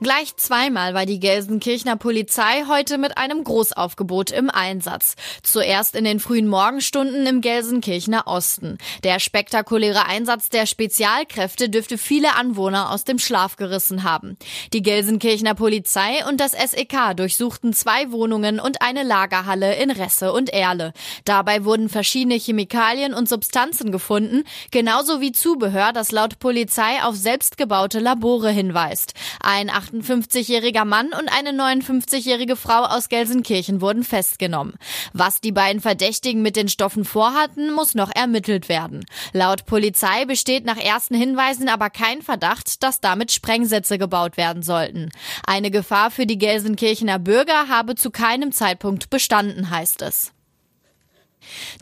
Gleich zweimal war die Gelsenkirchener Polizei heute mit einem Großaufgebot im Einsatz. Zuerst in den frühen Morgenstunden im Gelsenkirchener Osten. Der spektakuläre Einsatz der Spezialkräfte dürfte viele Anwohner aus dem Schlaf gerissen haben. Die Gelsenkirchener Polizei und das SEK durchsuchten zwei Wohnungen und eine Lagerhalle in Resse und Erle. Dabei wurden verschiedene Chemikalien und Substanzen gefunden, genauso wie Zubehör, das laut Polizei auf selbstgebaute Labore hinweist. Ein 58-jähriger Mann und eine 59-jährige Frau aus Gelsenkirchen wurden festgenommen. Was die beiden Verdächtigen mit den Stoffen vorhatten, muss noch ermittelt werden. Laut Polizei besteht nach ersten Hinweisen aber kein Verdacht, dass damit Sprengsätze gebaut werden sollten. Eine Gefahr für die Gelsenkirchener Bürger habe zu keinem Zeitpunkt bestanden, heißt es.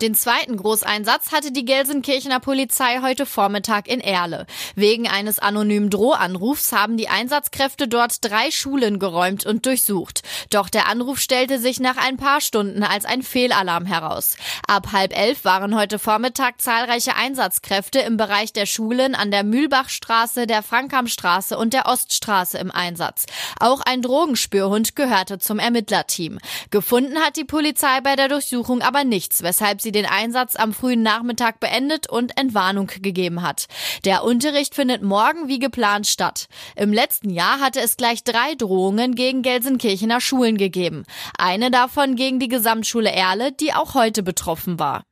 Den zweiten Großeinsatz hatte die Gelsenkirchener Polizei heute Vormittag in Erle. Wegen eines anonymen Drohanrufs haben die Einsatzkräfte dort drei Schulen geräumt und durchsucht. Doch der Anruf stellte sich nach ein paar Stunden als ein Fehlalarm heraus. Ab halb elf waren heute Vormittag zahlreiche Einsatzkräfte im Bereich der Schulen an der Mühlbachstraße, der Frankhamstraße und der Oststraße im Einsatz. Auch ein Drogenspürhund gehörte zum Ermittlerteam. Gefunden hat die Polizei bei der Durchsuchung aber nichts, weshalb sie den Einsatz am frühen Nachmittag beendet und Entwarnung gegeben hat. Der Unterricht findet morgen wie geplant statt. Im letzten Jahr hatte es gleich drei Drohungen gegen Gelsenkirchener Schulen gegeben. Eine davon gegen die Gesamtschule Erle, die auch heute betroffen war.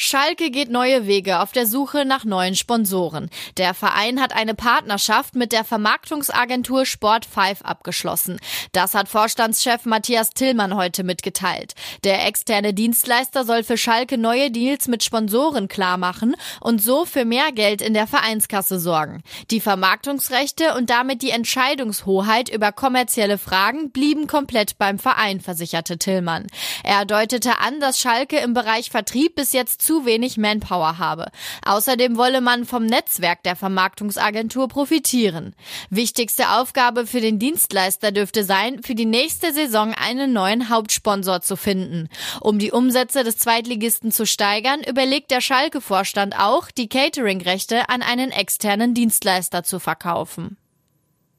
Schalke geht neue Wege auf der Suche nach neuen Sponsoren. Der Verein hat eine Partnerschaft mit der Vermarktungsagentur Sport 5 abgeschlossen. Das hat Vorstandschef Matthias Tillmann heute mitgeteilt. Der externe Dienstleister soll für Schalke neue Deals mit Sponsoren klarmachen und so für mehr Geld in der Vereinskasse sorgen. Die Vermarktungsrechte und damit die Entscheidungshoheit über kommerzielle Fragen blieben komplett beim Verein, versicherte Tillmann. Er deutete an, dass Schalke im Bereich Vertrieb bis bis jetzt zu wenig Manpower habe. Außerdem wolle man vom Netzwerk der Vermarktungsagentur profitieren. Wichtigste Aufgabe für den Dienstleister dürfte sein, für die nächste Saison einen neuen Hauptsponsor zu finden. Um die Umsätze des Zweitligisten zu steigern, überlegt der Schalke-Vorstand auch, die Catering-Rechte an einen externen Dienstleister zu verkaufen.